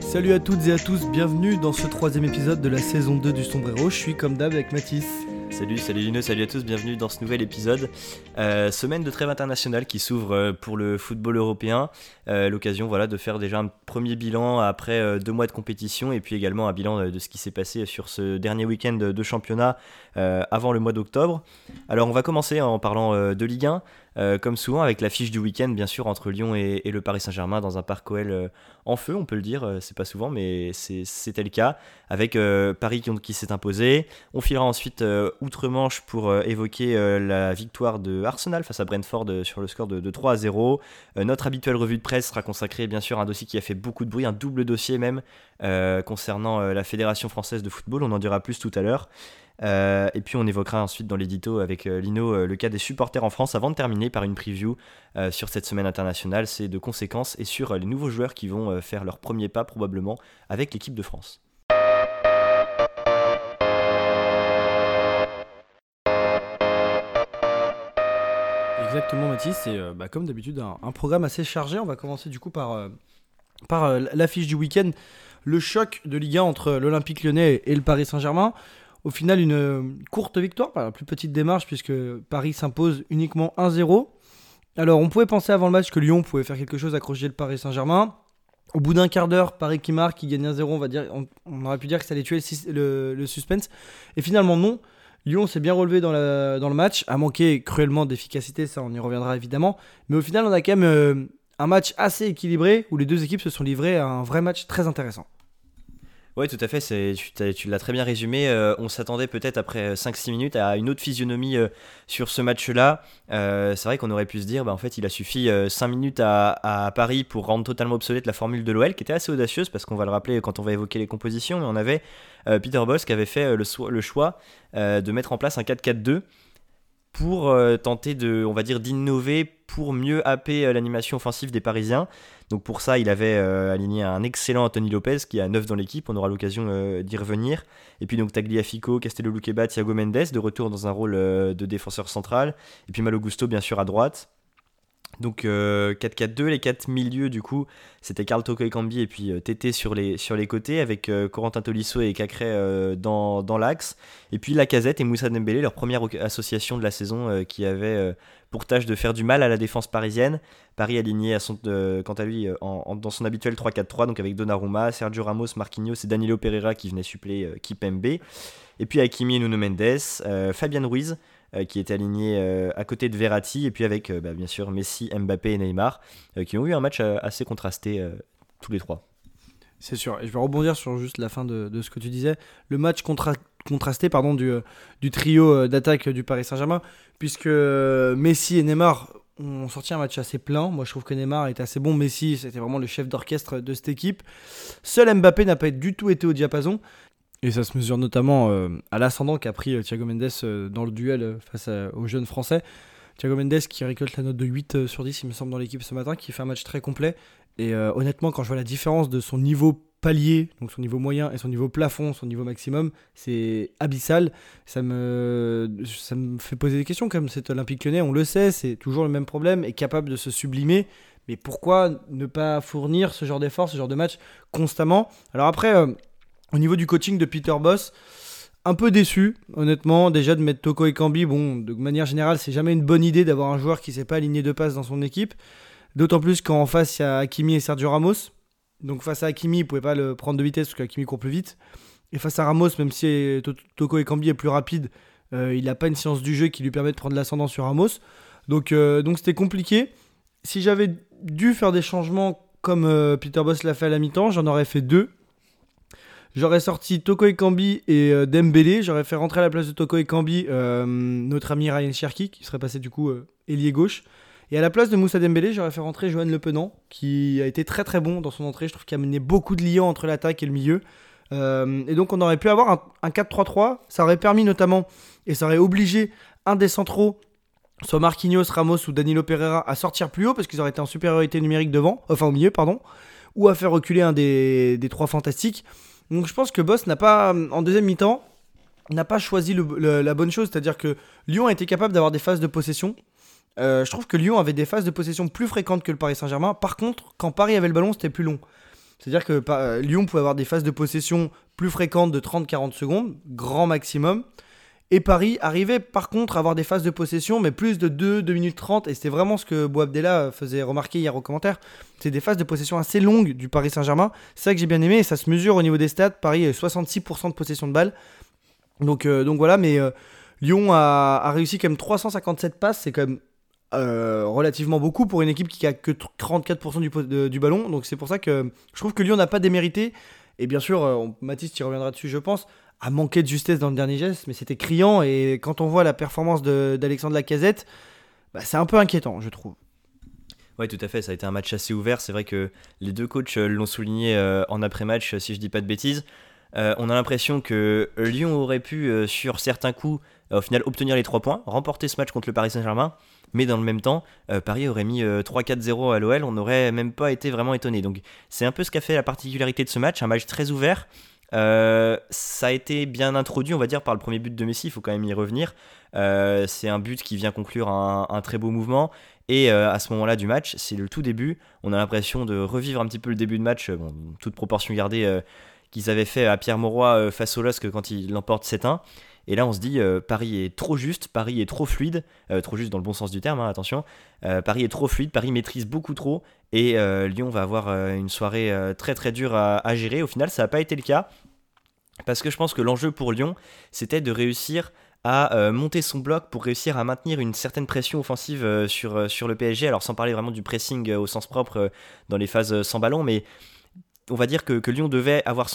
Salut à toutes et à tous, bienvenue dans ce troisième épisode de la saison 2 du Sombrero. Je suis comme d'hab avec Mathis. Salut, salut Lino, salut à tous, bienvenue dans ce nouvel épisode. Euh, semaine de trêve internationale qui s'ouvre euh, pour le football européen. Euh, L'occasion voilà, de faire déjà un premier bilan après deux mois de compétition et puis également un bilan de ce qui s'est passé sur ce dernier week-end de championnat avant le mois d'octobre. Alors on va commencer en parlant de Ligue 1. Euh, comme souvent avec l'affiche du week-end, bien sûr, entre Lyon et, le Paris Saint-Germain dans un parc OL euh, en feu, on peut le dire, euh, c'est pas souvent, mais c'était le cas, avec Paris qui, s'est imposé. On filera ensuite outre-Manche pour évoquer la victoire de Arsenal face à Brentford sur le score de, 3 à 0. notre habituelle revue de presse sera consacrée, bien sûr, à un dossier qui a fait beaucoup de bruit, un double dossier même, concernant la Fédération française de football, on en dira plus tout à l'heure. Euh, et puis on évoquera ensuite dans l'édito avec euh, Lino euh, le cas des supporters en France avant de terminer par une preview sur cette semaine internationale, c'est de conséquences et sur les nouveaux joueurs qui vont faire leur premier pas probablement avec l'équipe de France. Exactement Mathis, c'est bah, comme d'habitude un, programme assez chargé. On va commencer du coup par, par l'affiche du week-end, le choc de Ligue 1 entre l'Olympique lyonnais et le Paris Saint-Germain. Au final, une euh, courte victoire, par la plus petite démarche, puisque Paris s'impose uniquement 1-0. Alors, on pouvait penser avant le match que Lyon pouvait faire quelque chose, accrocher le Paris Saint-Germain. Au bout d'un quart d'heure, Paris qui marque, qui gagne 1-0, on, va dire, on, aurait pu dire que ça allait tuer le, suspense. Et finalement, non. Lyon s'est bien relevé dans, le match, a manqué cruellement d'efficacité, ça on y reviendra évidemment. Mais au final, on a quand même euh, un match assez équilibré où les deux équipes se sont livrées à un vrai match très intéressant. Oui, tout à fait, tu, tu l'as très bien résumé. Euh, on s'attendait peut-être après 5-6 minutes à une autre physionomie euh, sur ce match-là. Euh, c'est vrai qu'on aurait pu se dire, bah, en fait, il a suffi 5 minutes à, Paris pour rendre totalement obsolète la formule de l'OL, qui était assez audacieuse, parce qu'on va le rappeler quand on va évoquer les compositions, mais on avait Peter Boss qui avait fait le, le choix de mettre en place un 4-4-2 pour tenter de, on va dire, d'innover pour mieux happer l'animation offensive des Parisiens. Donc pour ça, il avait euh, aligné un excellent Anthony Lopez qui à 9 dans l'équipe, on aura l'occasion euh, d'y revenir. Et puis donc Tagliafico, Castello Luqueba, Thiago Mendes de retour dans un rôle euh, de défenseur central. Et puis Malo Gusto bien sûr à droite. Donc 4-4-2, les 4 milieux du coup, c'était Carl Toko et Cambi et puis Tété sur les, côtés avec Corentin Tolisso et Cacré dans, dans l'axe. Et puis Lacazette et Moussa Dembélé, leur première association de la saison qui avait pour tâche de faire du mal à la défense parisienne. Paris aligné euh, quant à lui euh, dans son habituel 3-4-3, donc avec Donnarumma, Sergio Ramos, Marquinhos et Danilo Pereira qui venaient suppléer euh, Kipembe. Et puis Hakimi et Nuno Mendes, Fabian Ruiz qui était aligné à côté de Verratti, et puis avec bah, bien sûr Messi, Mbappé et Neymar, qui ont eu un match assez contrasté tous les trois. C'est sûr. Et je vais rebondir sur juste la fin de, ce que tu disais. Le match contrasté pardon, du, du trio d'attaque du Paris Saint-Germain, puisque Messi et Neymar ont sorti un match assez plein. Moi, je trouve que Neymar est assez bon. Messi, c'était vraiment le chef d'orchestre de cette équipe. Seul Mbappé n'a pas du tout été au diapason. Et ça se mesure notamment euh, à l'ascendant qu'a pris euh, Thiago Mendes euh, dans le duel face aux jeunes Français. Thiago Mendes qui récolte la note de 8 sur 10, il me semble, dans l'équipe ce matin, qui fait un match très complet. Et honnêtement, quand je vois la différence de son niveau palier, donc son niveau moyen et son niveau plafond, son niveau maximum, c'est abyssal. Ça me, ça me fait poser des questions comme cet Olympique lyonnais, on le sait, c'est toujours le même problème, est capable de se sublimer. Mais pourquoi ne pas fournir ce genre d'effort, ce genre de match constamment? Alors après, au niveau du coaching de Peter Boss, un peu déçu, honnêtement, déjà de mettre Toko et Kambi. Bon, de manière générale, c'est jamais une bonne idée d'avoir un joueur qui ne sait pas aligner de passe dans son équipe. D'autant plus qu'en face, il y a Hakimi et Sergio Ramos. Donc face à Hakimi, il pouvait pas le prendre de vitesse parce qu'Hakimi court plus vite. Et face à Ramos, même si Toko Ekambi est plus rapide, euh, il n'a pas une science du jeu qui lui permet de prendre l'ascendant sur Ramos. Donc euh, c'était compliqué. Si j'avais dû faire des changements comme euh, Peter Boss l'a fait à la mi-temps, j'en aurais fait deux. J'aurais sorti Toko Ekambi et Dembélé. J'aurais fait rentrer à la place de Toko Ekambi notre ami Ryan Cherki, qui serait passé du coup ailier gauche. Et à la place de Moussa Dembélé, j'aurais fait rentrer Johan Le Penant, qui a été très très bon dans son entrée. Je trouve qu'il a mené beaucoup de liens entre l'attaque et le milieu. Euh, et donc on aurait pu avoir un, 4-3-3. Ça aurait permis notamment, et ça aurait obligé un des centraux, soit Marquinhos, Ramos ou Danilo Pereira, à sortir plus haut parce qu'ils auraient été en supériorité numérique devant, enfin au milieu, pardon, ou à faire reculer un des, des trois fantastiques. Donc je pense que Boss n'a pas, en deuxième mi-temps, n'a pas choisi la bonne chose, c'est-à-dire que Lyon a été capable d'avoir des phases de possession. Euh, je trouve que Lyon avait des phases de possession plus fréquentes que le Paris Saint-Germain. Par contre, quand Paris avait le ballon, c'était plus long. C'est-à-dire que euh, Lyon pouvait avoir des phases de possession plus fréquentes de 30-40 secondes, grand maximum. Et Paris arrivait par contre à avoir des phases de possession, mais plus de 2, 2 minutes 30. Et c'était vraiment ce que Boabdella faisait remarquer hier au commentaire. C'est des phases de possession assez longues du Paris Saint-Germain. C'est ça que j'ai bien aimé et ça se mesure au niveau des stats. Paris a 66% de possession de balle. Donc, euh, donc voilà, mais euh, Lyon a, réussi quand même 357 passes. C'est quand même euh, relativement beaucoup pour une équipe qui a que 34% du, du, ballon. Donc c'est pour ça que je trouve que Lyon n'a pas démérité. Et bien sûr, Mathis, tu reviendras dessus, je pense a manqué de justesse dans le dernier geste, mais c'était criant. Et quand on voit la performance d'Alexandre Lacazette, bah, c'est un peu inquiétant, je trouve. Oui, tout à fait. Ça a été un match assez ouvert. C'est vrai que les deux coachs euh, l'ont souligné euh, en après-match, si je dis pas de bêtises. Euh, on a l'impression que Lyon aurait pu, sur certains coups, au final obtenir les 3 points, remporter ce match contre le Paris Saint-Germain. Mais dans le même temps, Paris aurait mis 3-4-0 à l'OL. On n'aurait même pas été vraiment étonné. Donc c'est un peu ce qu'a fait la particularité de ce match. Un match très ouvert euh, ça a été bien introduit, on va dire, par le premier but de Messi, il faut quand même y revenir. Euh, c'est un but qui vient conclure un, très beau mouvement. Et euh, à ce moment-là du match, c'est le tout début. On a l'impression de revivre un petit peu le début de match, toute proportion gardée, qu'ils avaient fait à Pierre Mauroy face au LOSC quand il l'emporte 7-1. Et là, on se dit, Paris est trop juste, Paris est trop fluide, trop juste dans le bon sens du terme, hein, attention. Paris est trop fluide, Paris maîtrise beaucoup trop, et Lyon va avoir une soirée très très dure à, gérer. Au final, ça n'a pas été le cas. Parce que je pense que l'enjeu pour Lyon, c'était de réussir à euh, monter son bloc pour réussir à maintenir une certaine pression offensive euh, sur, euh, le PSG. Alors sans parler vraiment du pressing au sens propre dans les phases sans ballon, mais on va dire que, Lyon devait avoir,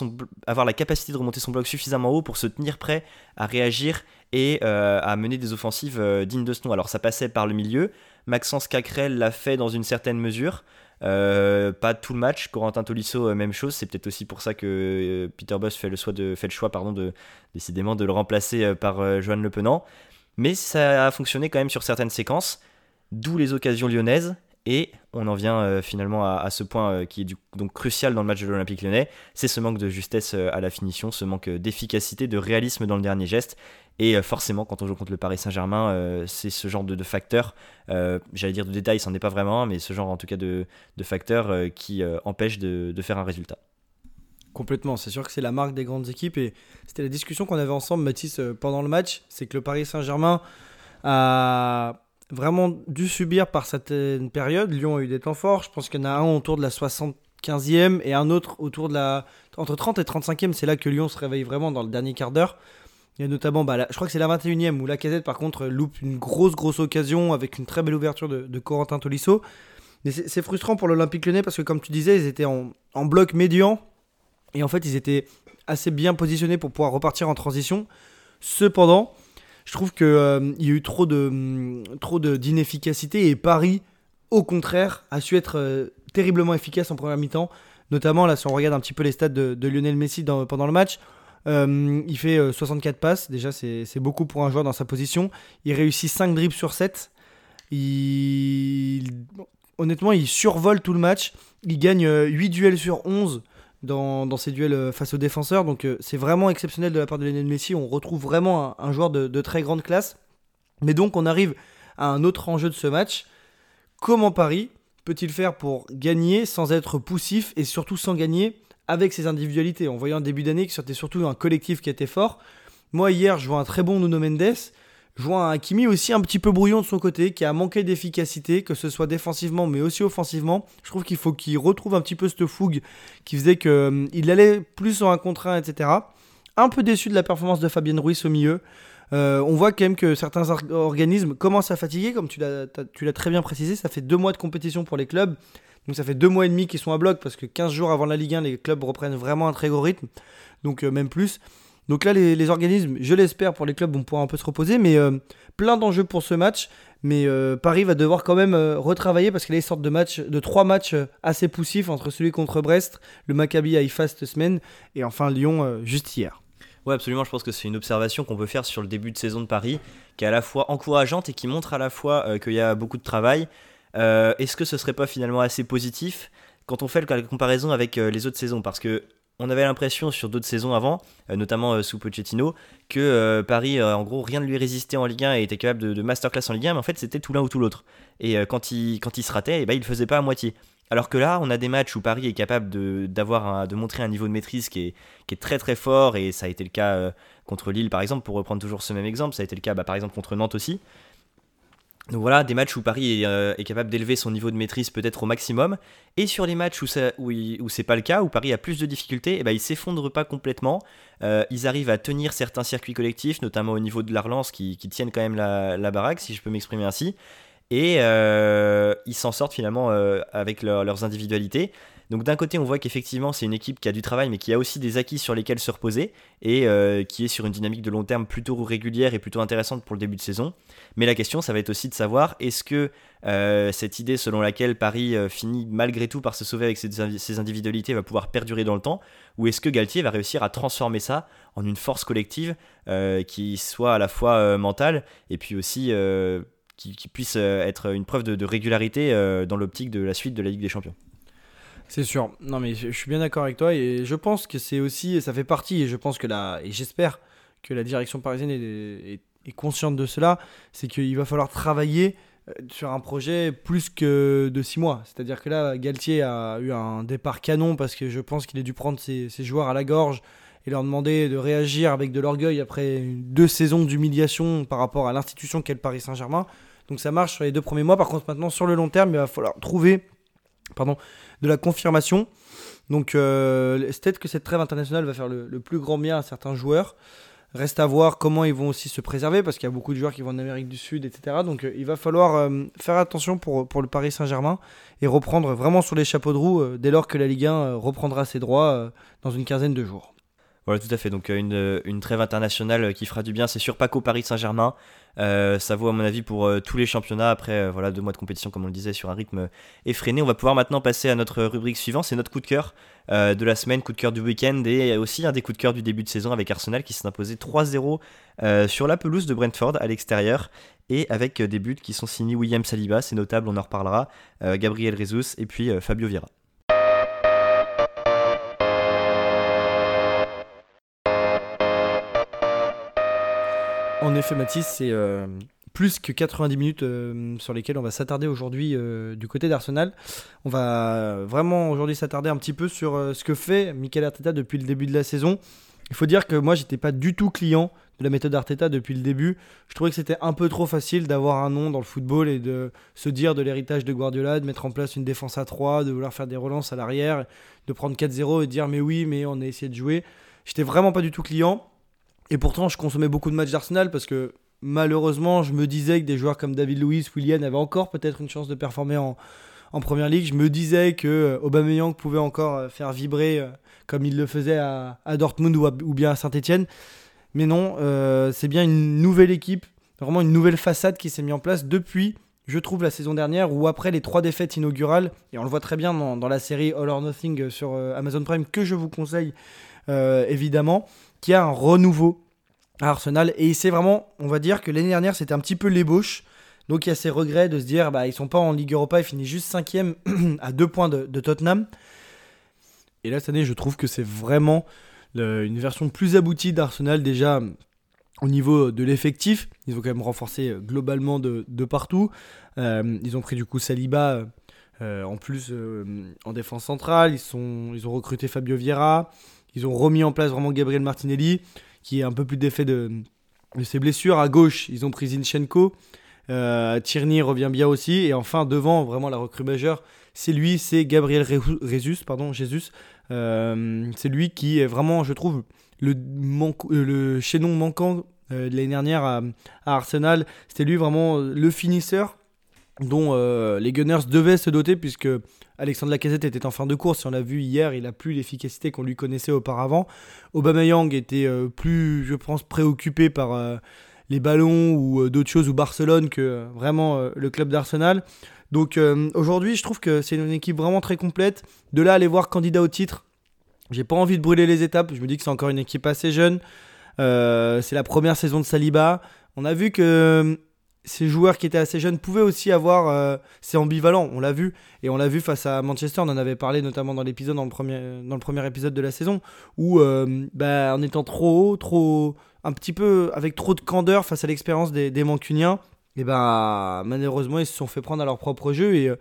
la capacité de remonter son bloc suffisamment haut pour se tenir prêt à réagir et à mener des offensives dignes de ce nom. Alors ça passait par le milieu. Maxence Cacrel l'a fait dans une certaine mesure. Euh, pas tout le match. Corentin Tolisso, euh, même chose. C'est peut-être aussi pour ça que euh, Peter Boss fait le choix, de, fait le choix pardon, de, décidément de le remplacer par Johan Le Penant. Mais ça a fonctionné quand même sur certaines séquences, d'où les occasions lyonnaises. Et on en vient finalement à, ce point qui est donc crucial dans le match de l'Olympique lyonnais, c'est ce manque de justesse à la finition, ce manque d'efficacité, de réalisme dans le dernier geste. Et euh, forcément, quand on joue contre le Paris Saint-Germain, euh, c'est ce genre de, de facteurs, euh, j'allais dire de détails, c'en est pas vraiment mais ce genre en tout cas de, de facteurs qui empêchent de, de, faire un résultat. Complètement, c'est sûr que c'est la marque des grandes équipes et c'était la discussion qu'on avait ensemble, Mathis, pendant le match, c'est que le Paris Saint-Germain a vraiment dû subir par certaines périodes. Lyon a eu des temps forts, je pense qu'il y en a un autour de la 75e et un autre autour de la... Entre 30 et 35e, c'est là que Lyon se réveille vraiment dans le dernier quart d'heure. Il y a notamment, bah, je crois que c'est la 21e où la casette par contre loupe une grosse grosse occasion avec une très belle ouverture de, Corentin Tolisso. Mais c'est frustrant pour l'Olympique Lyonnais parce que comme tu disais, ils étaient en, bloc médian et en fait ils étaient assez bien positionnés pour pouvoir repartir en transition. Cependant, je trouve qu'il euh, y a eu trop de d'inefficacité et Paris, au contraire, a su être euh, terriblement efficace en première mi-temps. Notamment là, si on regarde un petit peu les stats de, Lionel Messi pendant le match, euh, il fait 64 euh, passes, déjà c'est beaucoup pour un joueur dans sa position. Il réussit 5 dribbles sur 7. Il... Honnêtement, il survole tout le match. Il gagne 8 euh, duels sur 11 dans, dans ses duels face aux défenseurs. Donc c'est vraiment exceptionnel de la part de Lionel Messi. On retrouve vraiment un, joueur de, de, très grande classe. Mais donc on arrive à un autre enjeu de ce match. Comment Paris peut-il faire pour gagner sans être poussif et surtout sans gagner avec ses individualités. En voyant un début d'année que c'était surtout un collectif qui était fort. Moi, hier, je vois un très bon Nuno Mendes. Je vois un Hakimi aussi un petit peu brouillon de son côté, qui a manqué d'efficacité, que ce soit défensivement mais aussi offensivement. Je trouve qu'il faut qu'il retrouve un petit peu cette fougue qui faisait qu'il euh, allait plus en un contre un, etc. Un peu déçu de la performance de Fabien Ruiz au milieu. Euh, on voit quand même que certains organismes commencent à fatiguer, comme tu l'as très bien précisé. Ça fait deux mois de compétition pour les clubs. Donc ça fait deux mois et demi qu'ils sont à bloc parce que 15 jours avant la Ligue 1, les clubs reprennent vraiment un très gros rythme. Donc euh, même plus. Donc là, les, organismes, je l'espère pour les clubs, vont pouvoir un peu se reposer. Mais euh, plein d'enjeux pour ce match. Mais euh, Paris va devoir quand même retravailler parce qu'il y a des sortes de matchs, de trois matchs assez poussifs entre celui contre Brest, le Maccabi Haïfa cette semaine et enfin Lyon juste hier. Oui, absolument. Je pense que c'est une observation qu'on peut faire sur le début de saison de Paris, qui est à la fois encourageante et qui montre à la fois qu'il y a beaucoup de travail. Euh, est-ce que ce serait pas finalement assez positif quand on fait la comparaison avec euh, les autres saisons? Parce que on avait l'impression sur d'autres saisons avant, notamment sous Pochettino, que Paris, en gros, rien ne lui résistait en Ligue 1 et était capable de, masterclass en Ligue 1, mais en fait, c'était tout l'un ou tout l'autre. Et quand, il, quand il se ratait, et eh ben, il le faisait pas à moitié. Alors que là, on a des matchs où Paris est capable de, d'avoir de montrer un niveau de maîtrise qui est, qui est très très fort, et ça a été le cas euh, contre Lille par exemple, pour reprendre toujours ce même exemple, ça a été le cas bah, par exemple contre Nantes aussi. Donc voilà, des matchs où Paris est, euh, capable d'élever son niveau de maîtrise peut-être au maximum, et sur les matchs où, où, c'est pas le cas, où Paris a plus de difficultés, et eh ben, ils s'effondrent pas complètement, euh, ils arrivent à tenir certains circuits collectifs, notamment au niveau de la relance, qui, tiennent quand même la, baraque, si je peux m'exprimer ainsi, et euh, ils s'en sortent finalement avec leurs individualités. Donc d'un côté, on voit qu'effectivement, c'est une équipe qui a du travail, mais qui a aussi des acquis sur lesquels se reposer, et euh, qui est sur une dynamique de long terme plutôt régulière et plutôt intéressante pour le début de saison. Mais la question, ça va être aussi de savoir, est-ce que cette idée selon laquelle Paris finit malgré tout par se sauver avec ses, individualités va pouvoir perdurer dans le temps, ou est-ce que Galtier va réussir à transformer ça en une force collective qui soit à la fois mentale, et puis aussi qui, puisse euh, être une preuve de, régularité euh, dans l'optique de la suite de la Ligue des Champions? C'est sûr. Non, mais je, suis bien d'accord avec toi et je pense que c'est aussi, ça fait partie, et je pense que la, et j'espère que la direction parisienne est, consciente de cela, c'est qu'il va falloir travailler euh, sur un projet plus que de six mois. C'est-à-dire que là, Galtier a eu un départ canon parce que je pense qu'il a dû prendre ses, ses, joueurs à la gorge et leur demander de réagir avec de l'orgueil après deux saisons d'humiliation par rapport à l'institution qu'est le Paris Saint-Germain. Donc ça marche sur les deux premiers mois. Par contre, maintenant, sur le long terme, il va falloir trouver pardon, de la confirmation. Donc euh, peut-être que cette trêve internationale va faire le, plus grand bien à certains joueurs. Reste à voir comment ils vont aussi se préserver parce qu'il y a beaucoup de joueurs qui vont en Amérique du Sud, etc. Donc euh, il va falloir euh, faire attention pour, pour le Paris Saint-Germain et reprendre vraiment sur les chapeaux de roue dès lors que la Ligue 1 reprendra ses droits dans une quinzaine de jours. Voilà, tout à fait. Donc une, une trêve internationale qui fera du bien. C'est sûr, Paco Paris Saint-Germain. Euh, ça vaut à mon avis pour euh, tous les championnats après euh, voilà deux mois de compétition comme on le disait sur un rythme effréné. On va pouvoir maintenant passer à notre rubrique suivante, c'est notre coup de cœur de la semaine, coup de cœur du week-end et aussi un des coups de cœur du début de saison avec Arsenal qui s'est imposé 3-0 sur la pelouse de Brentford à l'extérieur et avec des buts qui sont signés William Saliba, c'est notable, on en reparlera, Gabriel Jesus et puis Fabio Vieira. En effet, Mathis, c'est euh, plus que 90 minutes euh, sur lesquelles on va s'attarder aujourd'hui euh, du côté d'Arsenal. On va vraiment aujourd'hui s'attarder un petit peu sur ce que fait Mikel Arteta depuis le début de la saison. Il faut dire que moi, j'étais pas du tout client de la méthode Arteta depuis le début. Je trouvais que c'était un peu trop facile d'avoir un nom dans le football et de se dire de l'héritage de Guardiola, de mettre en place une défense à 3, de vouloir faire des relances à l'arrière, de prendre 4-0 et de dire mais oui, mais on a essayé de jouer. J'étais vraiment pas du tout client. Et pourtant, je consommais beaucoup de matchs d'Arsenal parce que malheureusement, je me disais que des joueurs comme David Luiz, William avaient encore peut-être une chance de performer en, en première ligue. Je me disais que euh, Aubameyang pouvait encore euh, faire vibrer euh, comme il le faisait à, Dortmund ou, bien à Saint-Etienne. Mais non, c'est bien une nouvelle équipe, vraiment une nouvelle façade qui s'est mise en place depuis, je trouve, la saison dernière ou après les trois défaites inaugurales. Et on le voit très bien dans la série All or Nothing sur Amazon Prime que je vous conseille évidemment qui a un renouveau à Arsenal. Et c'est vraiment, on va dire que l'année dernière, c'était un petit peu l'ébauche. Donc il y a ces regrets de se dire, bah, ils sont pas en Ligue Europa, ils finissent juste cinquième à deux points de, Tottenham. Et là, cette année, je trouve que c'est vraiment une version plus aboutie d'Arsenal déjà au niveau de l'effectif. Ils ont quand même renforcé euh, globalement de, partout. Euh, ils ont pris du coup Saliba euh, en plus en défense centrale. Ils, sont, ils ont recruté Fabio Vieira. Ils ont remis en place vraiment Gabriel Martinelli, qui est un peu plus d'effet de, ses blessures. À gauche, ils ont pris Zinchenko. Euh, Tierney revient bien aussi. Et enfin, devant, vraiment la recrue majeure, c'est lui, c'est Gabriel Jesus. Pardon, Jesus. Euh, c'est lui qui est vraiment, je trouve, le, euh, chaînon manquant de l'année dernière à Arsenal. C'était lui vraiment le finisseur dont les Gunners devaient se doter, puisque Alexandre Lacazette était en fin de course, on l'a vu hier, il a plus l'efficacité qu'on lui connaissait auparavant. Aubameyang était euh, plus, je pense, préoccupé par euh, les ballons ou euh, d'autres choses ou Barcelone que vraiment le club d'Arsenal. Donc aujourd'hui, je trouve que c'est une équipe vraiment très complète. De là, aller voir candidat au titre, j'ai pas envie de brûler les étapes. Je me dis que c'est encore une équipe assez jeune. c'est la première saison de Saliba. On a vu que ces joueurs qui étaient assez jeunes pouvaient aussi avoir. Euh, c'est ambivalent, on l'a vu. Et on l'a vu face à Manchester, on en avait parlé notamment dans l'épisode, dans, le premier, dans le premier épisode de la saison, où euh, bah, en étant trop haut, trop. un petit peu avec trop de candeur face à l'expérience des, Mancuniens, et ben malheureusement ils se sont fait prendre à leur propre jeu et. Euh,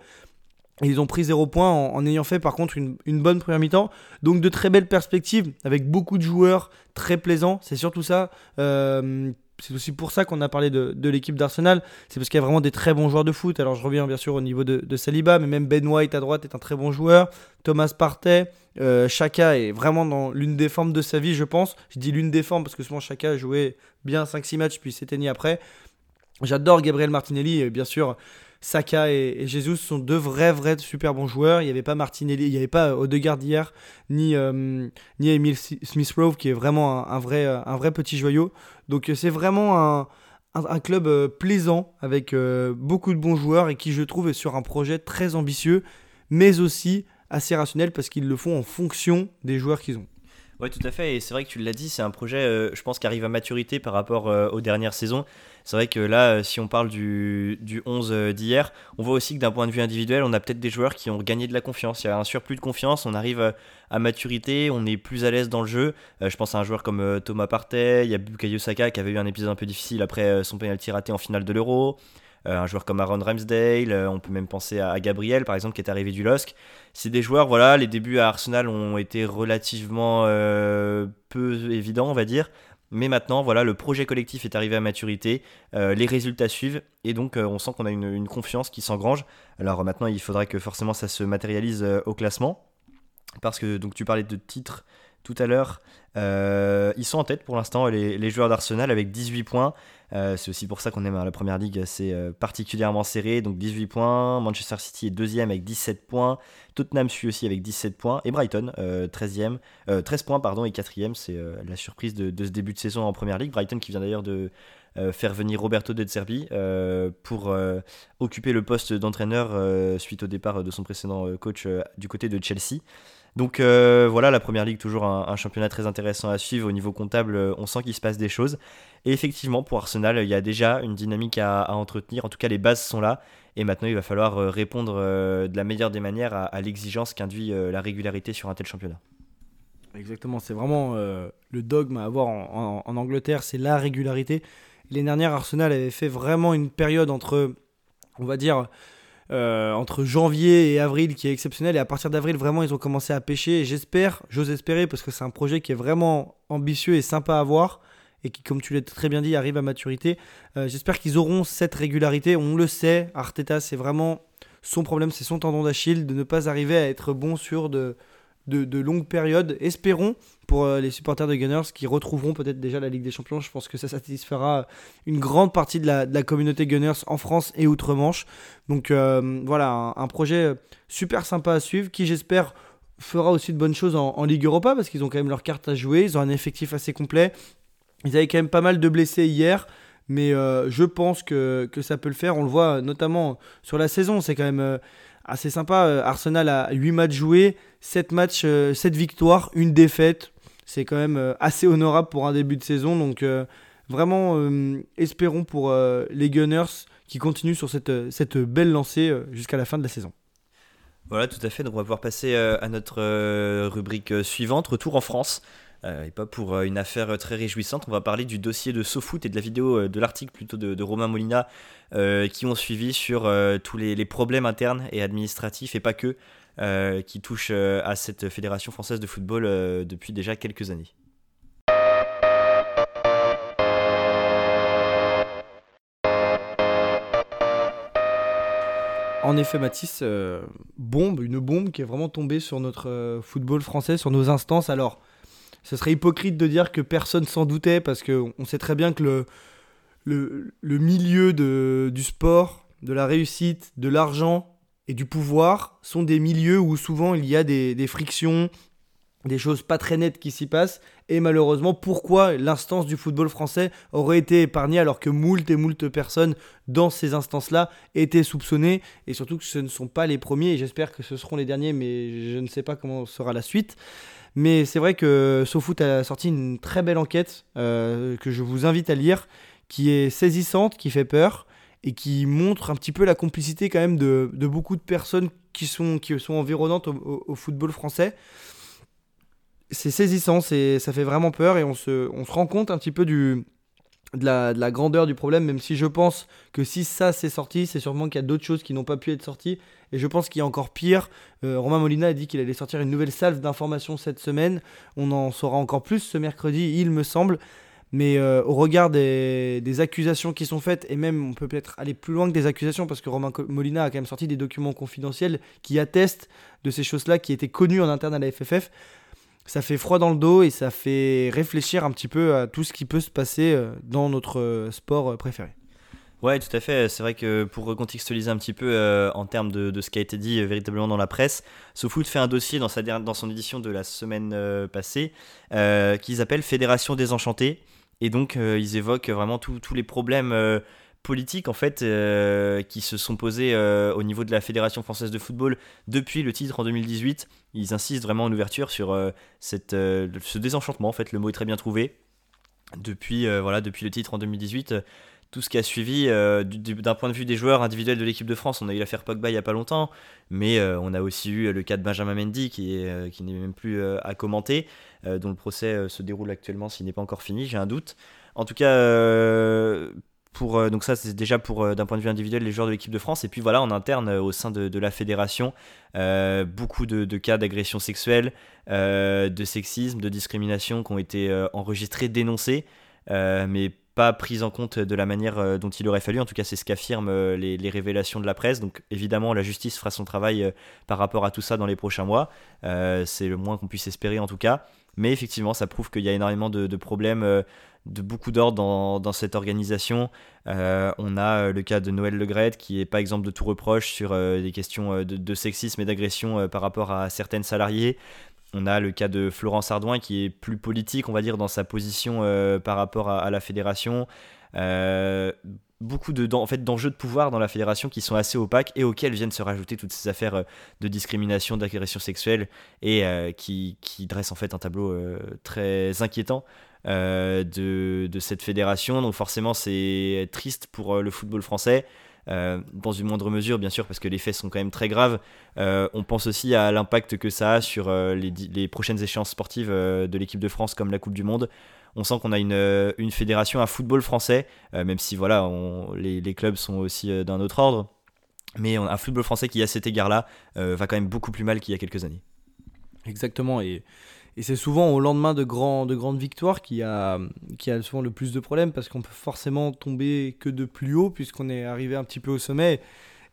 ils ont pris zéro point en, ayant fait par contre une, une bonne première mi-temps. Donc de très belles perspectives avec beaucoup de joueurs très plaisants. C'est surtout ça. Euh, c'est aussi pour ça qu'on a parlé de, l'équipe d'Arsenal. C'est parce qu'il y a vraiment des très bons joueurs de foot. Alors je reviens bien sûr au niveau de, Saliba, mais même Ben White à droite est un très bon joueur. Thomas Partey, euh, Chaka est vraiment dans l'une des formes de sa vie, je pense. Je dis l'une des formes parce que souvent Chaka joué bien 5-6 matchs puis s'éteignit après. J'adore Gabriel Martinelli, bien sûr. Saka et, Jesus sont deux vrais, vrais super bons joueurs. Il n'y avait pas Martinelli, il n'y avait pas Odegaard hier, ni, euh, ni Emile Smith-Rowe qui est vraiment un, vrai, un vrai petit joyau. Donc euh, c'est vraiment un, club euh, plaisant avec beaucoup de bons joueurs et qui je trouve est sur un projet très ambitieux, mais aussi assez rationnel parce qu'ils le font en fonction des joueurs qu'ils ont. Oui, tout à fait. Et c'est vrai que tu l'as dit, c'est un projet, je pense, qui arrive à maturité par rapport aux dernières saisons. C'est vrai que là, euh, si on parle du, du 11 euh, d'hier, on voit aussi que d'un point de vue individuel, on a peut-être des joueurs qui ont gagné de la confiance. Il y a un surplus de confiance, on arrive euh, à maturité, on est plus à l'aise dans le jeu. je pense à un joueur comme Thomas Partey, il y a Bukayo Saka qui avait eu un épisode un peu difficile après son penalty raté en finale de l'Euro. Un joueur comme Aaron Ramsdale, on peut même penser à, Gabriel par exemple qui est arrivé du LOSC. C'est des joueurs, voilà, les débuts à Arsenal ont été relativement peu évidents, on va dire. Mais maintenant, voilà, le projet collectif est arrivé à maturité, euh, les résultats suivent, et donc euh, on sent qu'on a une, confiance qui s'engrange. Alors maintenant, il faudrait que forcément ça se matérialise euh, au classement, parce que donc tu parlais de titres tout à l'heure. ils sont en tête pour l'instant, les, joueurs d'Arsenal, avec 18 points. Euh, c'est aussi pour ça qu'on aime la première ligue, c'est euh, particulièrement serré. Donc 18 points. Manchester City est deuxième avec 17 points. Tottenham suit aussi avec 17 points. Et Brighton, 13e, euh, 13 points pardon, et 4e. C'est la surprise de, ce début de saison en première ligue. Brighton qui vient d'ailleurs de faire venir Roberto De Zerbi pour occuper le poste d'entraîneur suite au départ de son précédent coach du côté de Chelsea. Donc euh, voilà, la première ligue, toujours un, championnat très intéressant à suivre. Au niveau comptable, euh, on sent qu'il se passe des choses. Et effectivement, pour Arsenal, il y a déjà une dynamique à, entretenir. En tout cas, les bases sont là. Et maintenant, il va falloir euh, répondre de la meilleure des manières à, l'exigence qu'induit la régularité sur un tel championnat. Exactement, c'est vraiment le dogme à avoir en, en Angleterre, c'est la régularité. L'année dernière, Arsenal avait fait vraiment une période entre, on va dire, euh, entre janvier et avril qui est exceptionnel. Et à partir d'avril, vraiment, ils ont commencé à pêcher. J'espère, j'ose espérer, parce que c'est un projet qui est vraiment ambitieux et sympa à voir et qui, comme tu l'as très bien dit, arrive à maturité. Euh, j'espère qu'ils auront cette régularité. On le sait, Arteta, c'est vraiment son problème, c'est son tendon d'Achille de ne pas arriver à être bon sur de, de, longues périodes. Espérons pour euh, les supporters de Gunners qui retrouveront peut-être déjà la Ligue des Champions. Je pense que ça satisfera une grande partie de la, communauté Gunners en France et outre-Manche. Donc euh, voilà, un, projet super sympa à suivre qui j'espère fera aussi de bonnes choses en, Ligue Europa parce qu'ils ont quand même leur carte à jouer, ils ont un effectif assez complet. Ils avaient quand même pas mal de blessés hier. Mais euh, je pense que, que, ça peut le faire. On le voit notamment sur la saison. C'est quand même assez sympa. Euh, Arsenal a 8 matchs joués, 7 matchs, 7 euh, victoires, une défaite. C'est quand même euh, assez honorable pour un début de saison. Donc vraiment, espérons pour les Gunners qui continuent sur cette, cette belle lancée jusqu'à la fin de la saison. Voilà, tout à fait. Donc on va pouvoir passer à notre rubrique suivante, retour en France. Et pas pour une affaire très réjouissante. On va parler du dossier de SoFoot et de la vidéo, de l'article plutôt de, Romain Molina euh, qui ont suivi sur euh, tous les, problèmes internes et administratifs et pas que euh, qui touchent à cette fédération française de football depuis déjà quelques années. En effet, Mathis, bombe, une bombe qui est vraiment tombée sur notre football français, sur nos instances. Alors, ce serait hypocrite de dire que personne s'en doutait parce qu'on sait très bien que le, milieu du sport, de la réussite, de l'argent et du pouvoir sont des milieux où souvent il y a des, frictions, des choses pas très nettes qui s'y passent. Et malheureusement, pourquoi l'instance du football français aurait été épargnée alors que moult et moult personnes dans ces instances-là étaient soupçonnées? Et surtout que ce ne sont pas les premiers et j'espère que ce seront les derniers, mais je ne sais pas comment sera la suite. Mais c'est vrai que SoFoot a sorti une très belle enquête euh, que je vous invite à lire qui est saisissante, qui fait peur, et qui montre un petit peu la complicité quand même de, beaucoup de personnes qui sont, qui sont environnantes au football français. C'est saisissant, c'est, ça fait vraiment peur et on se, on se rend compte un petit peu du, de la, de la, grandeur du problème, même si je pense que si ça s'est sorti, c'est sûrement qu'il y a d'autres choses qui n'ont pas pu être sorties. Et je pense qu'il y a encore pire. Euh, Romain Molina a dit qu'il allait sortir une nouvelle salve d'informations cette semaine. On en saura encore plus ce mercredi, il me semble. Mais euh, au regard des, des, accusations qui sont faites, et même on peut peut-être aller plus loin que des accusations, parce que Romain Molina a quand même sorti des documents confidentiels qui attestent de ces choses-là qui étaient connues en interne à la FFF ça fait froid dans le dos et ça fait réfléchir un petit peu à tout ce qui peut se passer euh, dans notre euh, sport euh, préféré. Ouais, tout à fait. C'est vrai que pour recontextualiser un petit peu en termes de, de, ce qui a été dit véritablement dans la presse, SoFoot fait un dossier dans, sa, dans son édition de la semaine passée qu'ils appellent Fédération désenchantée. Et donc, ils évoquent vraiment tous les problèmes politiques en fait qui se sont posés au niveau de la Fédération française de football depuis le titre en 2018. Ils insistent vraiment en ouverture sur cette, ce désenchantement, en fait, le mot est très bien trouvé. Depuis, voilà, depuis le titre en 2018 tout ce qui a suivi euh, d'un point de vue des joueurs individuels de l'équipe de France. On a eu l'affaire Pogba il n'y a pas longtemps, mais euh, on a aussi eu le cas de Benjamin Mendy qui, est, euh, qui n'est même plus à commenter, dont le procès se déroule actuellement s'il n'est pas encore fini, j'ai un doute. En tout cas, pour, donc ça c'est déjà pour d'un point de vue individuel les joueurs de l'équipe de France. Et puis voilà, en interne au sein de, la fédération, beaucoup de, cas d'agression sexuelle, de sexisme, de discrimination qui ont été enregistrés, dénoncés. mais pas prise en compte de la manière euh, dont il aurait fallu. En tout cas, c'est ce qu'affirment euh, les, révélations de la presse. Donc, évidemment, la justice fera son travail euh, par rapport à tout ça dans les prochains mois. c'est le moins qu'on puisse espérer, en tout cas. Mais effectivement, ça prouve qu'il y a énormément de, problèmes, de beaucoup d'ordre dans, cette organisation. on a le cas de Noël Legrette, qui n'est pas exemple de tout reproche sur des questions de, sexisme et d'agression par rapport à certaines salariés. On a le cas de Florence Ardouin qui est plus politique, on va dire, dans sa position euh, par rapport à, la fédération. Euh, beaucoup de, en fait, d'enjeux de pouvoir dans la fédération qui sont assez opaques et auxquels viennent se rajouter toutes ces affaires euh, de discrimination, d'agression sexuelle et qui, qui, dressent en fait un tableau très inquiétant de, de, cette fédération. Donc forcément c'est triste pour le football français. Euh, dans une moindre mesure, bien sûr, parce que les faits sont quand même très graves. Euh, on pense aussi à l'impact que ça a sur euh, les, les, prochaines échéances sportives de l'équipe de France, comme la Coupe du Monde. On sent qu'on a une, une, fédération, un football français, même si voilà, les, clubs sont aussi d'un autre ordre. Mais un football français qui, à cet égard-là, va quand même beaucoup plus mal qu'il y a quelques années. Exactement. Et et c'est souvent au lendemain de, de grandes victoires qu'il y, a, a souvent le plus de problèmes parce qu'on peut forcément tomber que de plus haut puisqu'on est arrivé un petit peu au sommet.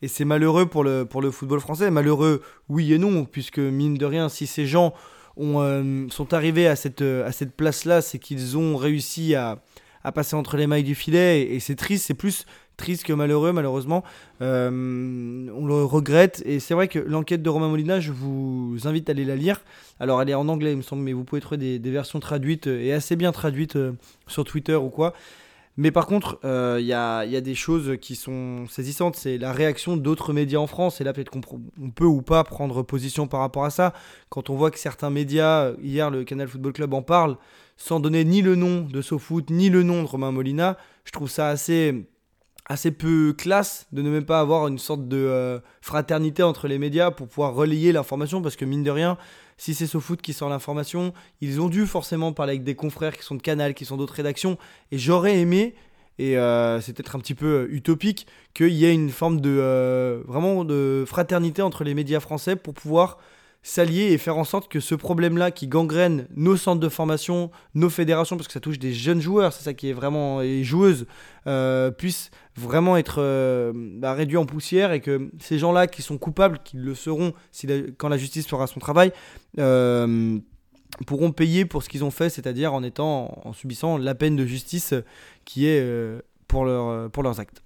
Et c'est malheureux pour le, pour le football français. Malheureux, oui et non, puisque mine de rien, si ces gens ont, euh, sont arrivés à cette, à cette place-là, c'est qu'ils ont réussi à, à passer entre les mailles du filet. Et, c'est triste, c'est plus triste que malheureux, malheureusement. Euh, on le regrette. Et c'est vrai que l'enquête de Romain Molina, je vous invite à aller la lire. Alors, elle est en anglais, il me semble, mais vous pouvez trouver des, versions traduites euh, et assez bien traduites euh, sur Twitter ou quoi. Mais par contre, il y, y, a, des choses qui sont saisissantes. C'est la réaction d'autres médias en France. Et là, peut-être qu'on peut ou pas prendre position par rapport à ça. Quand on voit que certains médias, hier, le Canal Football Club en parle, sans donner ni le nom de SoFoot, ni le nom de Romain Molina, je trouve ça assez assez peu classe de ne même pas avoir une sorte de euh, fraternité entre les médias pour pouvoir relayer l'information parce que mine de rien si c'est SoFoot qui sort l'information ils ont dû forcément parler avec des confrères qui sont de Canal qui sont d'autres rédactions et j'aurais aimé et euh, c'est peut-être un petit peu euh, utopique qu'il y ait une forme de vraiment de fraternité entre les médias français pour pouvoir s'allier et faire en sorte que ce problème-là qui gangrène nos centres de formation, nos fédérations, parce que ça touche des jeunes joueurs, c'est ça qui est vraiment et joueuses, euh, puisse vraiment être euh, bah, réduit en poussière et que ces gens-là qui sont coupables, qui le seront quand la justice fera son travail, euh, pourront payer pour ce qu'ils ont fait, c'est-à-dire en étant en subissant la peine de justice qui est leur, pour leurs actes.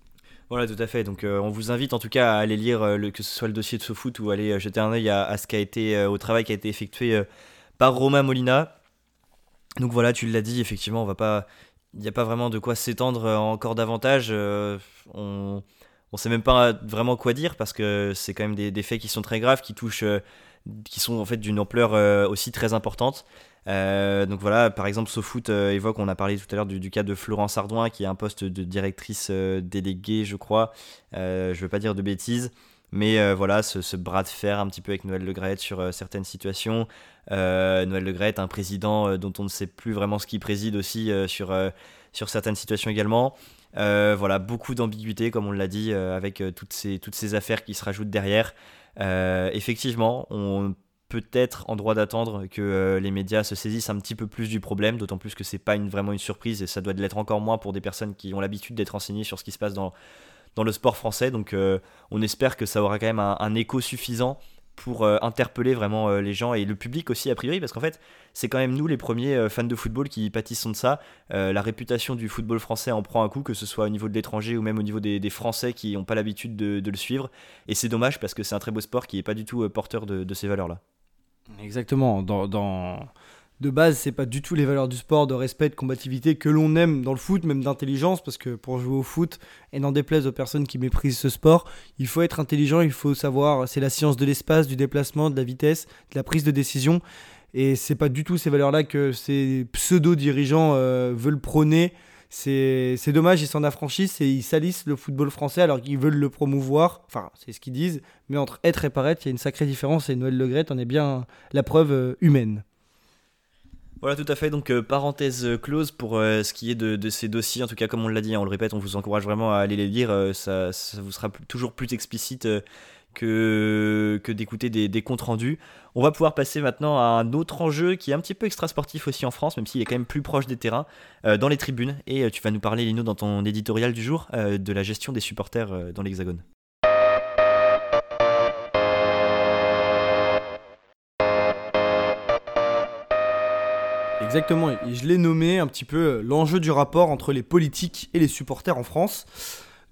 Voilà, tout à fait. Donc, euh, on vous invite en tout cas à aller lire euh, le, que ce soit le dossier de SoFoot ou aller euh, jeter un œil à, ce qui a été, au travail qui a été effectué par Romain Molina. Donc voilà, tu l'as dit, effectivement, on va pas, il n'y a pas vraiment de quoi s'étendre encore davantage. on, on sait même pas vraiment quoi dire parce que c'est quand même des, des, faits qui sont très graves, qui touchent qui sont en fait d'une ampleur aussi très importante. Donc voilà, par exemple, SoFoot évoque, on a parlé tout à l'heure du, cas de Florence Ardouin, qui a un poste de directrice déléguée, je crois. je ne veux pas dire de bêtises. Mais voilà, ce, bras de fer un petit peu avec Noël Le sur certaines situations. Noël Le un président dont on ne sait plus vraiment ce qu'il préside aussi sur, sur certaines situations également. Euh, voilà, beaucoup d'ambiguïté, comme on l'a dit, euh, avec euh, toutes, ces, toutes ces affaires qui se rajoutent derrière. effectivement, on peut être en droit d'attendre que les médias se saisissent un petit peu plus du problème, d'autant plus que c'est pas une, vraiment une surprise et ça doit l'être encore moins pour des personnes qui ont l'habitude d'être renseignées sur ce qui se passe dans, dans le sport français. Donc on espère que ça aura quand même un écho suffisant pour euh, interpeller vraiment euh, les gens et le public aussi a priori parce qu'en fait c'est quand même nous les premiers euh, fans de football qui pâtissons de ça. La réputation du football français en prend un coup que ce soit au niveau de l'étranger ou même au niveau des, français qui n'ont pas l'habitude de, le suivre. Et c'est dommage parce que c'est un très beau sport qui n'est pas du tout porteur de, ces valeurs là exactement dans, de base, c'est pas du tout les valeurs du sport, de respect, de combativité que l'on aime dans le foot, même d'intelligence, parce que pour jouer au foot, et n'en déplaise aux personnes qui méprisent ce sport, il faut être intelligent, il faut savoir, c'est la science de l'espace, du déplacement, de la vitesse, de la prise de décision, et c'est pas du tout ces valeurs-là que ces pseudo-dirigeants euh, veulent prôner. C'est dommage, ils s'en affranchissent et ils salissent le football français alors qu'ils veulent le promouvoir. Enfin, c'est ce qu'ils disent. Mais entre être et paraître, il y a une sacrée différence et Noël Legret en est bien la preuve euh, humaine. Voilà, tout à fait. Donc, euh, parenthèse euh, close pour ce qui est de, ces dossiers. En tout cas, comme on l'a dit, hein, on le répète, on vous encourage vraiment à aller les lire. Ça, vous sera toujours plus explicite que, d'écouter des, comptes rendus. On va pouvoir passer maintenant à un autre enjeu qui est un petit peu extra sportif aussi en France, même s'il est quand même plus proche des terrains, dans les tribunes. Et tu vas nous parler, Lino, dans ton éditorial du jour, de la gestion des supporters dans l'Hexagone. Exactement, je l'ai nommé un petit peu euh, l'enjeu du rapport entre les politiques et les supporters en France.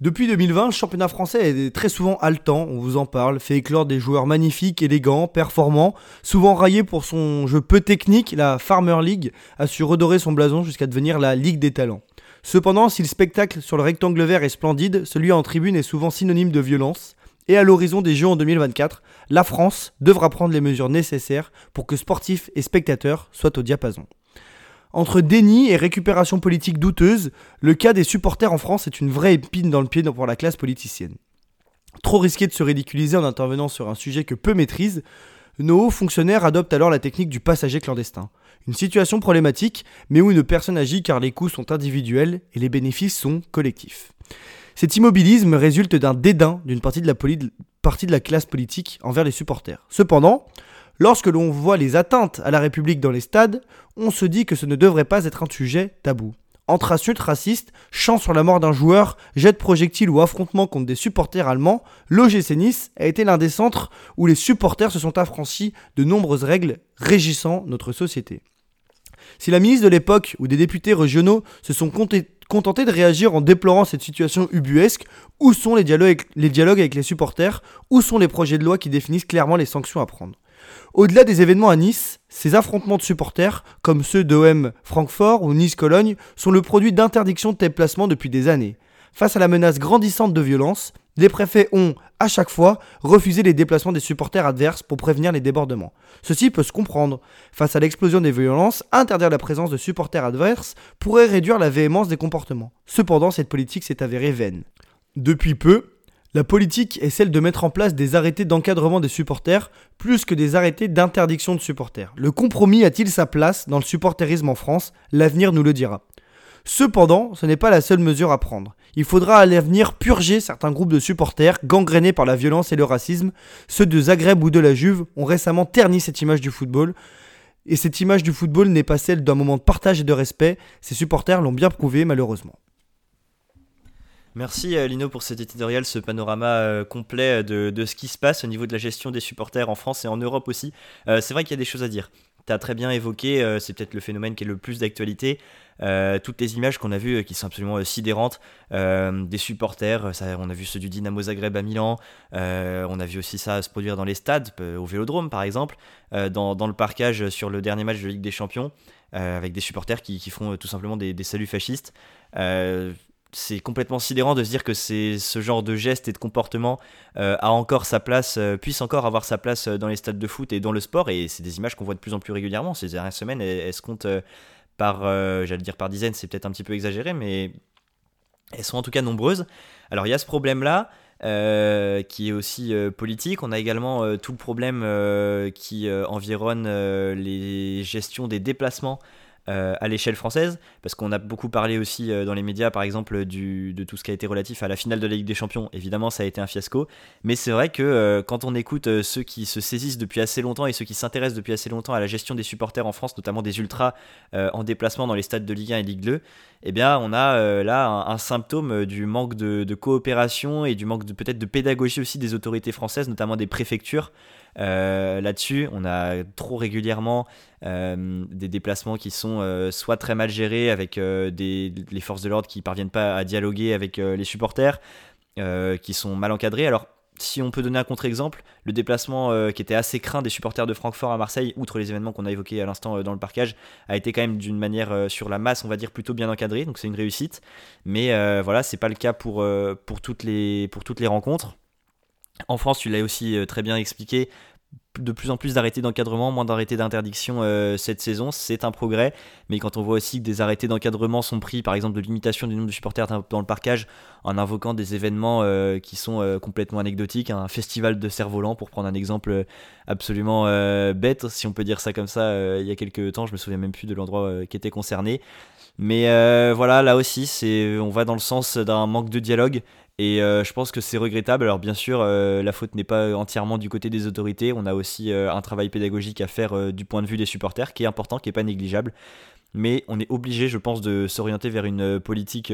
Depuis 2020, le championnat français est très souvent haletant, on vous en parle, fait éclore des joueurs magnifiques, élégants, performants, souvent raillés pour son jeu peu technique, la Farmer League a su redorer son blason jusqu'à devenir la Ligue des talents. Cependant, si le spectacle sur le rectangle vert est splendide, celui en tribune est souvent synonyme de violence. Et à l'horizon des Jeux en 2024, la France devra prendre les mesures nécessaires pour que sportifs et spectateurs soient au diapason. Entre déni et récupération politique douteuse, le cas des supporters en France est une vraie épine dans le pied pour la classe politicienne. Trop risqué de se ridiculiser en intervenant sur un sujet que peu maîtrisent, nos hauts fonctionnaires adoptent alors la technique du passager clandestin. Une situation problématique, mais où une personne agit car les coûts sont individuels et les bénéfices sont collectifs. Cet immobilisme résulte d'un dédain d'une partie de la, partie de la classe politique envers les supporters. Cependant, Lorsque l'on voit les atteintes à la République dans les stades, on se dit que ce ne devrait pas être un sujet tabou. Entre insultes racistes, chants sur la mort d'un joueur, jets de projectiles ou affrontements contre des supporters allemands, l'OGC Nice a été l'un des centres où les supporters se sont affranchis de nombreuses règles régissant notre société. Si la ministre de l'époque ou des députés régionaux se sont contentés de réagir en déplorant cette situation ubuesque, où sont les dialogues, les dialogues avec les supporters? Où sont les projets de loi qui définissent clairement les sanctions à prendre? Au-delà des événements à Nice, ces affrontements de supporters, comme ceux d'OM Francfort ou Nice-Cologne, sont le produit d'interdictions de déplacement depuis des années. Face à la menace grandissante de violence, les préfets ont, à chaque fois, refusé les déplacements des supporters adverses pour prévenir les débordements. Ceci peut se comprendre. Face à l'explosion des violences, interdire la présence de supporters adverses pourrait réduire la véhémence des comportements. Cependant, cette politique s'est avérée vaine. Depuis peu, la politique est celle de mettre en place des arrêtés d'encadrement des supporters plus que des arrêtés d'interdiction de supporters. Le compromis a-t-il sa place dans le supporterisme en France? L'avenir nous le dira. Cependant, ce n'est pas la seule mesure à prendre. Il faudra à l'avenir purger certains groupes de supporters gangrénés par la violence et le racisme. Ceux de Zagreb ou de la Juve ont récemment terni cette image du football. Et cette image du football n'est pas celle d'un moment de partage et de respect. Ces supporters l'ont bien prouvé malheureusement. Merci euh, Lino pour cet éditorial, ce panorama euh, complet de, ce qui se passe au niveau de la gestion des supporters en France et en Europe aussi. Euh, c'est vrai qu'il y a des choses à dire. Tu as très bien évoqué, c'est peut-être le phénomène qui est le plus d'actualité, toutes les images qu'on a vues qui sont absolument sidérantes, des supporters, on a vu ceux du Dynamo Zagreb à Milan, on a vu aussi ça se produire dans les stades, au Vélodrome par exemple, dans, le parcage sur le dernier match de Ligue des Champions, avec des supporters qui, font tout simplement des saluts fascistes c'est complètement sidérant de se dire que c'est ce genre de geste et de comportement a encore sa place, puisse encore avoir sa place dans les stades de foot et dans le sport. Et c'est des images qu'on voit de plus en plus régulièrement. Ces dernières semaines, elles, se comptent par, j'allais dire par dizaines, c'est peut-être un petit peu exagéré, mais elles sont en tout cas nombreuses. Alors il y a ce problème-là. Euh, qui est aussi euh, politique. On a également euh, tout le problème qui environne les gestions des déplacements euh, à l'échelle française, parce qu'on a beaucoup parlé aussi euh, dans les médias, par exemple, de tout ce qui a été relatif à la finale de la Ligue des Champions. Évidemment, ça a été un fiasco, mais c'est vrai que euh, quand on écoute ceux qui se saisissent depuis assez longtemps et ceux qui s'intéressent depuis assez longtemps à la gestion des supporters en France, notamment des ultras en déplacement dans les stades de Ligue 1 et Ligue 2, eh bien, on a là un, symptôme du manque de, coopération et du manque peut-être de pédagogie aussi des autorités françaises, notamment des préfectures. Euh, là-dessus, on a trop régulièrement euh, des déplacements qui sont euh, soit très mal gérés avec les forces de l'ordre qui parviennent pas à dialoguer avec les supporters, qui sont mal encadrés. Alors, si on peut donner un contre-exemple, le déplacement qui était assez craint des supporters de Francfort à Marseille, outre les événements qu'on a évoqués à l'instant dans le parcage, a été quand même d'une manière sur la masse, on va dire, plutôt bien encadré, donc c'est une réussite. Mais voilà, c'est pas le cas pour toutes les rencontres. En France, tu l'as aussi euh, très bien expliqué, de plus en plus d'arrêtés d'encadrement, moins d'arrêtés d'interdiction euh, cette saison, c'est un progrès. Mais quand on voit aussi que des arrêtés d'encadrement sont pris, par exemple de limitation du nombre de supporters dans le parcage, en invoquant des événements euh, qui sont complètement anecdotiques, un festival de cerfs-volants pour prendre un exemple absolument bête, si on peut dire ça comme ça, il y a quelques temps, je me souviens même plus de l'endroit qui était concerné. Mais voilà, là aussi, on va dans le sens d'un manque de dialogue et euh, je pense que c'est regrettable. Alors bien sûr, euh, la faute n'est pas entièrement du côté des autorités. On a aussi euh, un travail pédagogique à faire du point de vue des supporters qui est important, qui n'est pas négligeable. Mais on est obligé, je pense, de s'orienter vers une politique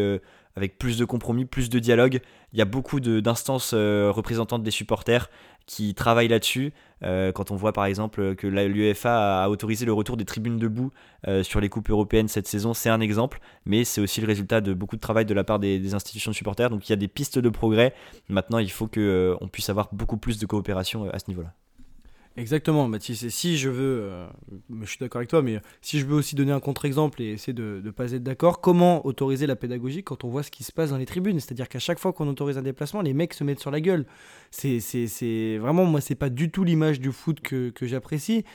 avec plus de compromis, plus de dialogue. Il y a beaucoup d'instances représentantes des supporters qui travaillent là-dessus. Euh, quand on voit par exemple que l'UEFA a autorisé le retour des tribunes debout euh, sur les coupes européennes cette saison, c'est un exemple, mais c'est aussi le résultat de beaucoup de travail de la part des, institutions de supporters. Donc il y a des pistes de progrès. Maintenant, il faut qu'on euh, puisse avoir beaucoup plus de coopération à ce niveau-là. Exactement, Mathis. Et si je veux, euh, je suis d'accord avec toi, mais si je veux aussi donner un contre-exemple et essayer de ne pas être d'accord, comment autoriser la pédagogie quand on voit ce qui se passe dans les tribunes? C'est-à-dire qu'à chaque fois qu'on autorise un déplacement, les mecs se mettent sur la gueule. C'est, vraiment, moi, c'est pas du tout l'image du foot que, j'apprécie,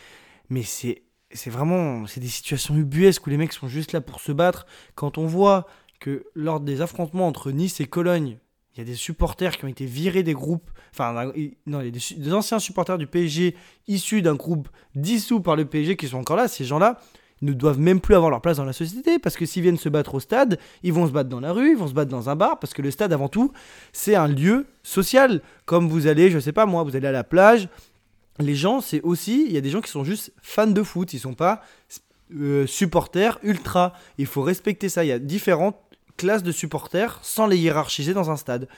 mais c'est, c'est vraiment, c'est des situations ubuesques où les mecs sont juste là pour se battre. Quand on voit que lors des affrontements entre Nice et Cologne, il y a des supporters qui ont été virés des groupes. Enfin, non, il y a des, anciens supporters du PSG issus d'un groupe dissous par le PSG qui sont encore là. Ces gens-là ne doivent même plus avoir leur place dans la société parce que s'ils viennent se battre au stade, ils vont se battre dans la rue, ils vont se battre dans un bar parce que le stade, avant tout, c'est un lieu social. Comme vous allez, je sais pas moi, vous allez à la plage. Les gens, c'est aussi, il y a des gens qui sont juste fans de foot, ils sont pas euh, supporters ultra. Il faut respecter ça. Il y a différentes classe de supporters sans les hiérarchiser dans un stade.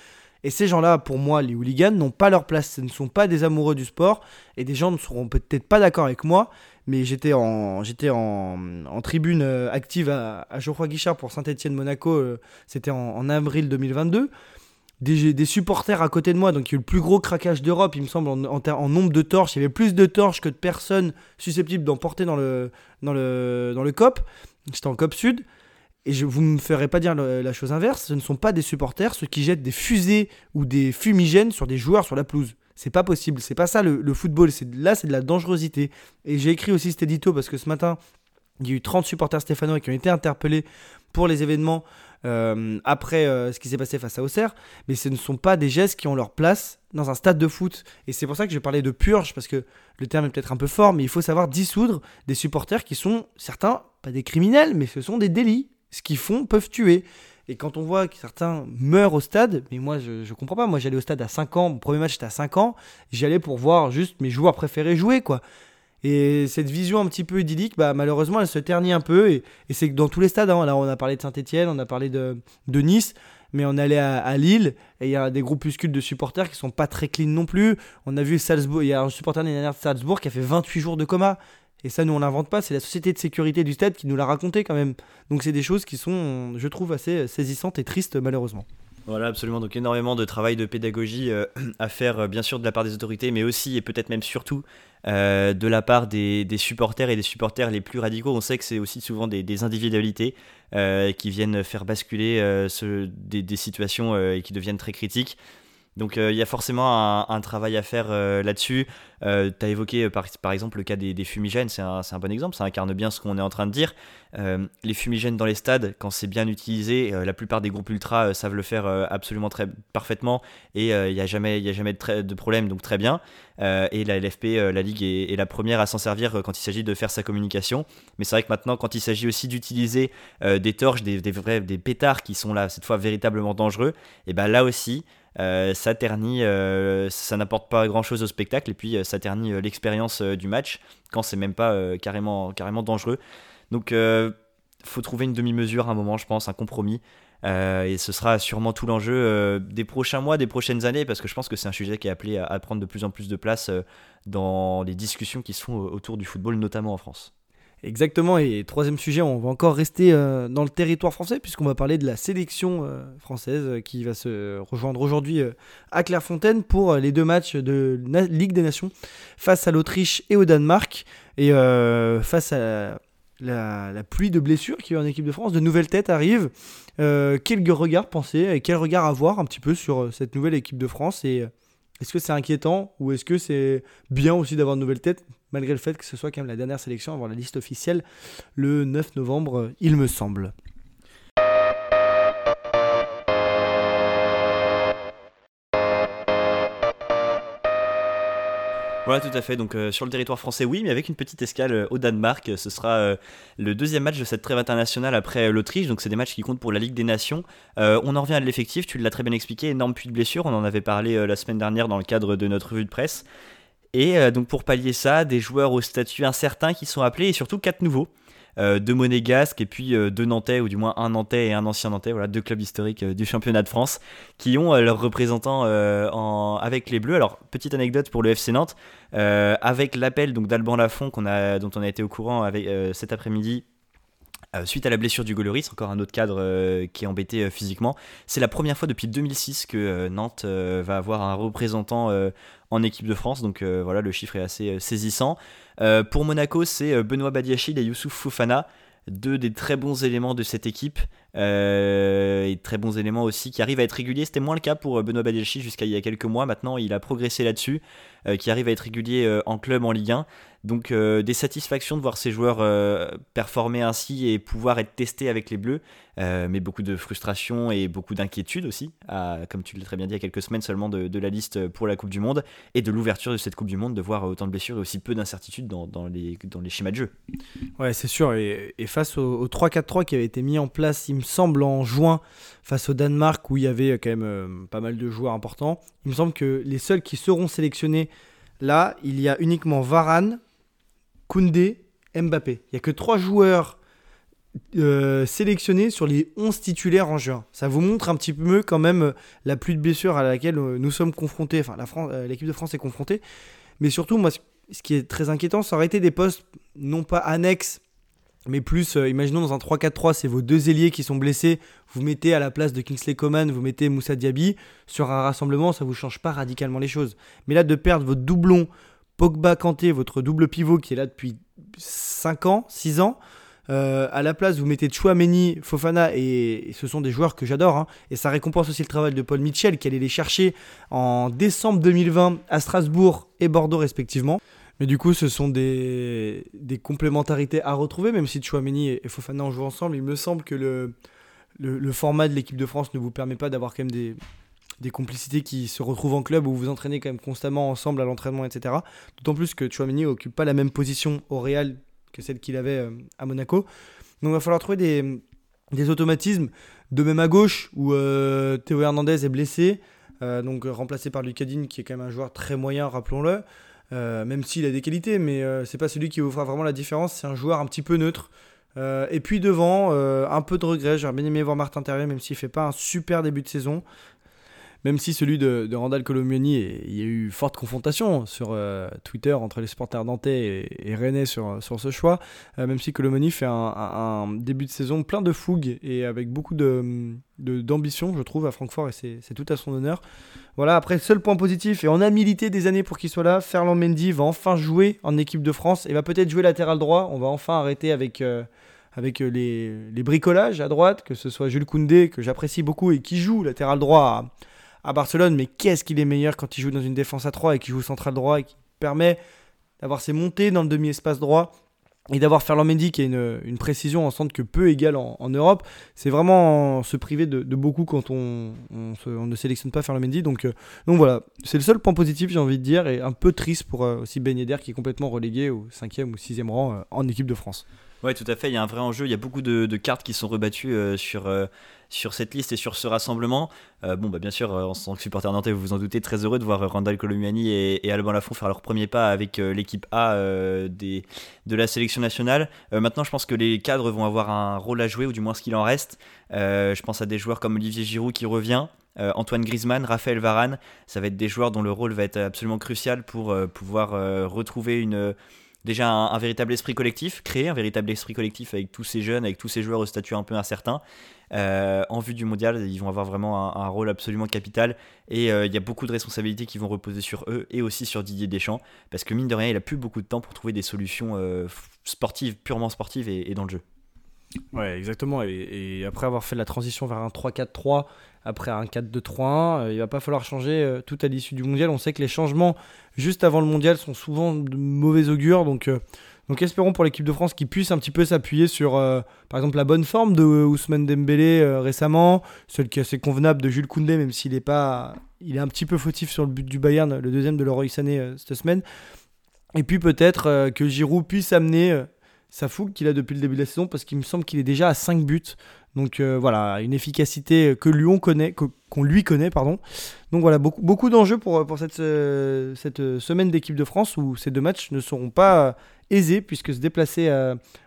Et ces gens-là, pour moi, les hooligans, n'ont pas leur place. Ce ne sont pas des amoureux du sport. Et des gens ne seront peut-être pas d'accord avec moi. Mais j'étais en, en, tribune euh, active à, Geoffroy Guichard pour Saint-Etienne-Monaco. Euh, c'était en, avril 2022. Des, supporters à côté de moi, donc il y a eu le plus gros craquage d'Europe, il me semble, en, en, nombre de torches. Il y avait plus de torches que de personnes susceptibles d'en porter dans le, dans le, dans le COP. J'étais en COP Sud. Et je, vous ne me ferez pas dire la chose inverse, ce ne sont pas des supporters ceux qui jettent des fusées ou des fumigènes sur des joueurs sur la pelouse. C'est pas possible, c'est pas ça le, football, là c'est de la dangerosité. Et j'ai écrit aussi cet édito parce que ce matin, il y a eu 30 supporters stéphanois qui ont été interpellés pour les événements euh, après euh, ce qui s'est passé face à Auxerre, mais ce ne sont pas des gestes qui ont leur place dans un stade de foot. Et c'est pour ça que je parlais de purge, parce que le terme est peut-être un peu fort, mais il faut savoir dissoudre des supporters qui sont, certains, pas des criminels, mais ce sont des délits ce qu'ils font peuvent tuer. Et quand on voit que certains meurent au stade, mais moi je, je comprends pas, moi j'allais au stade à 5 ans, mon premier match était à 5 ans, j'y allais pour voir juste mes joueurs préférés jouer quoi. Et cette vision un petit peu idyllique, bah, malheureusement elle se ternit un peu, et, c'est que dans tous les stades, hein, là on a parlé de Saint-Etienne, on a parlé de, de, Nice, mais on allait à, à Lille, et il y a des groupuscules de supporters qui sont pas très clean non plus. On a vu Salzbourg, il y a un supporter de Salzbourg qui a fait 28 jours de coma. Et ça, nous, on l'invente pas, c'est la société de sécurité du stade qui nous l'a raconté quand même. Donc c'est des choses qui sont, je trouve, assez saisissantes et tristes, malheureusement. Voilà, absolument. Donc énormément de travail de pédagogie euh, à faire, euh, bien sûr, de la part des autorités, mais aussi et peut-être même surtout euh, de la part des, supporters et des supporters les plus radicaux. On sait que c'est aussi souvent des, individualités qui viennent faire basculer des, des, situations et qui deviennent très critiques. Donc il y a forcément un, travail à faire là-dessus. Euh, tu as évoqué par, exemple le cas des, fumigènes, c'est un, bon exemple, ça incarne bien ce qu'on est en train de dire. les fumigènes dans les stades, quand c'est bien utilisé, la plupart des groupes ultra savent le faire absolument parfaitement et il n'y a jamais, a jamais de, problème, donc très bien. et la LFP, la Ligue, est, la première à s'en servir quand il s'agit de faire sa communication. Mais c'est vrai que maintenant, quand il s'agit aussi d'utiliser des torches, des, des, pétards qui sont là, cette fois véritablement dangereux, et ben là aussi, euh, ça ternit, euh, ça n'apporte pas grand chose au spectacle et puis euh, ça ternit l'expérience du match quand c'est même pas carrément, carrément dangereux. Donc faut trouver une demi-mesure à un moment, je pense, un compromis. et ce sera sûrement tout l'enjeu des prochains mois, des prochaines années, parce que je pense que c'est un sujet qui est appelé à, prendre de plus en plus de place dans les discussions qui se font autour du football, notamment en France. Exactement, et troisième sujet, on va encore rester euh, dans le territoire français puisqu'on va parler de la sélection euh, française euh, qui va se rejoindre aujourd'hui à Clairefontaine pour les deux matchs de Ligue des Nations face à l'Autriche et au Danemark et face à la, pluie de blessures qui est en équipe de France, de nouvelles têtes arrivent. quel regard penser et quel regard avoir un petit peu sur cette nouvelle équipe de France et est-ce que c'est inquiétant ou est-ce que c'est bien aussi d'avoir de nouvelles têtes malgré le fait que ce soit quand même la dernière sélection avant la liste officielle le 9 novembre, il me semble. Voilà, tout à fait. Donc euh, sur le territoire français, oui, mais avec une petite escale euh, au Danemark. Ce sera euh, le deuxième match de cette trêve internationale après l'Autriche. Donc c'est des matchs qui comptent pour la Ligue des Nations. on en revient à l'effectif. Tu l'as très bien expliqué. Énorme puits de blessures. On en avait parlé la semaine dernière dans le cadre de notre revue de presse. Et euh, donc pour pallier ça, des joueurs au statut incertain qui sont appelés et surtout quatre nouveaux. Euh, deux monégasques et puis euh, deux Nantais, ou du moins un Nantais et un ancien Nantais, voilà, deux clubs historiques du championnat de France, qui ont leurs représentants en, avec les Bleus. Alors, petite anecdote pour le FC Nantes, avec l'appel d'Alban Lafont dont on a été au courant cet après-midi euh, suite à la blessure du Goloris, encore un autre cadre euh, qui est embêté euh, physiquement. C'est la première fois depuis 2006 que Nantes va avoir un représentant en équipe de France, donc voilà, le chiffre est assez saisissant. pour Monaco, c'est Benoît Badiachil et Youssouf Foufana deux des très bons éléments de cette équipe et très bons éléments aussi qui arrivent à être réguliers. C'était moins le cas pour Benoît Badiachil jusqu'à il y a quelques mois. Maintenant, il a progressé là-dessus, qui arrive à être régulier en club, en Ligue 1. Donc euh, des satisfactions de voir ces joueurs euh, performer ainsi et pouvoir être testés avec les Bleus, euh, mais beaucoup de frustration et beaucoup d'inquiétude aussi, comme tu l'as très bien dit, a quelques semaines seulement de, la liste pour la Coupe du Monde et de l'ouverture de cette Coupe du Monde, de voir autant de blessures et aussi peu d'incertitudes dans, les, schémas de jeu. Ouais, c'est sûr, et, face au, 3-4-3 qui avait été mis en place, il me semble, en juin, face au Danemark, où il y avait quand même pas mal de joueurs importants, il me semble que les seuls qui seront sélectionnés Là, il y a uniquement Varane, Koundé, Mbappé. Il n'y a que trois joueurs euh, sélectionnés sur les 11 titulaires en juin. Ça vous montre un petit peu quand même euh, la pluie de blessures à laquelle euh, nous sommes confrontés, enfin l'équipe de France est confrontée. Mais surtout, moi, ce qui est très inquiétant, ça aurait été des postes non pas annexes, mais plus, imaginons dans un 3-4-3, c'est vos deux ailiers qui sont blessés, vous mettez à la place de Kingsley Coman, vous mettez Moussa Diaby, sur un rassemblement, ça ne vous change pas radicalement les choses. Mais là, de perdre votre doublon Pogba Kanté, votre double pivot qui est là depuis 5 ans, 6 ans. Euh, à la place, vous mettez Chouameni, Fofana, et, ce sont des joueurs que j'adore. Hein. et ça récompense aussi le travail de Paul Mitchell, qui allait les chercher en décembre 2020 à Strasbourg et Bordeaux respectivement. Mais du coup, ce sont des, complémentarités à retrouver, même si Chouameni et, Fofana en jouent ensemble. Il me semble que le, format de l'équipe de France ne vous permet pas d'avoir quand même des, complicités qui se retrouvent en club où vous entraînez quand même constamment ensemble à l'entraînement, etc. D'autant plus que Chouameni occupe pas la même position au Real que celle qu'il avait euh, à Monaco. Donc il va falloir trouver des, des automatismes, de même à gauche où euh, Théo Hernandez est blessé, euh, donc remplacé par Lucadine qui est quand même un joueur très moyen, rappelons-le. Même s'il a des qualités, mais c'est pas celui qui vous fera vraiment la différence. C'est un joueur un petit peu neutre. et puis devant, un peu de regret. J'aurais bien aimé voir Martin Terrier, même s'il fait pas un super début de saison. Même si celui de, de Randall Colomiani, il y a eu forte confrontation sur euh, Twitter entre les supporters nantais et, et rennais sur, sur ce choix, euh, même si Colomiani fait un, début de saison plein de fougue et avec beaucoup de d'ambition, je trouve, à Francfort, et c'est tout à son honneur. Voilà, après, seul point positif, et on a milité des années pour qu'il soit là, Ferland Mendy va enfin jouer en équipe de France, et va peut-être jouer latéral droit, on va enfin arrêter avec... euh, avec les, les bricolages à droite, que ce soit Jules Koundé, que j'apprécie beaucoup et qui joue latéral droit à Barcelone, mais qu'est-ce qu'il est meilleur quand il joue dans une défense à 3 et qui joue central droit et qui permet d'avoir ses montées dans le demi-espace droit et d'avoir Ferland Mendy qui a une, une précision en centre que peu égale en, Europe. C'est vraiment se priver de, beaucoup quand on, on, ne sélectionne pas Ferland Mendy. Donc, euh, donc voilà, c'est le seul point positif, j'ai envie de dire, et un peu triste pour euh, aussi Ben Yedder qui est complètement relégué au 5e ou 6e rang euh, en équipe de France. Ouais, tout à fait. Il y a un vrai enjeu. Il y a beaucoup de, cartes qui sont rebattues sur, sur cette liste et sur ce rassemblement. Euh, bon, bah, bien sûr, euh, en tant que supporter nantais, vous vous en doutez, très heureux de voir euh, Randall Colomiani et, et Alban Lafont faire leur premier pas avec l'équipe A de la sélection nationale. Maintenant, je pense que les cadres vont avoir un rôle à jouer, ou du moins ce qu'il en reste. Je pense à des joueurs comme Olivier Giroud qui revient. Antoine Griezmann, Raphaël Varane, ça va être des joueurs dont le rôle va être absolument crucial pour pouvoir retrouver une, déjà un, véritable esprit collectif, créer un véritable esprit collectif avec tous ces jeunes, avec tous ces joueurs au statut un peu incertain. Euh, en vue du mondial, ils vont avoir vraiment un, rôle absolument capital et euh, il y a beaucoup de responsabilités qui vont reposer sur eux et aussi sur Didier Deschamps parce que mine de rien, il a plus beaucoup de temps pour trouver des solutions euh, sportives, purement sportives et dans le jeu. Ouais, exactement. Et, après avoir fait la transition vers un 3-4-3, après un 4-2-3-1, euh, il va pas falloir changer euh, tout à l'issue du mondial. On sait que les changements juste avant le mondial sont souvent de mauvais augure. Donc, euh, donc espérons pour l'équipe de France qu'ils puisse un petit peu s'appuyer sur, par exemple, la bonne forme de Ousmane Dembélé récemment, celle qui est assez convenable de Jules Koundé, même s'il est pas, il est un petit peu fautif sur le but du Bayern, le deuxième de Leroy Sané cette semaine. Et puis peut-être que Giroud puisse amener sa fougue qu'il a depuis le début de la saison parce qu'il me semble qu'il est déjà à 5 buts. Donc euh, voilà, une efficacité que lui on connaît, qu'on lui connaît, pardon. Donc voilà, beaucoup, beaucoup d'enjeux pour, pour cette, euh, cette euh, semaine d'équipe de France où ces deux matchs ne seront pas aisés puisque se déplacer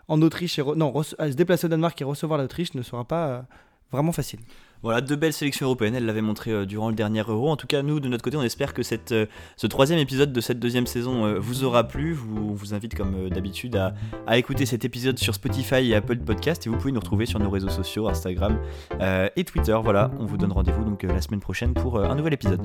en Autriche et non, se déplacer au Danemark et recevoir l'Autriche ne sera pas vraiment facile. Voilà, deux belles sélections européennes, elle l'avait montré euh, durant le dernier Euro. En tout cas, nous, de notre côté, on espère que euh, ce troisième épisode de cette deuxième saison euh, vous aura plu. Vous, on vous invite, comme d'habitude, à, écouter cet épisode sur Spotify et Apple Podcast. Et vous pouvez nous retrouver sur nos réseaux sociaux, Instagram et Twitter. Voilà, on vous donne rendez-vous donc la semaine prochaine pour un nouvel épisode.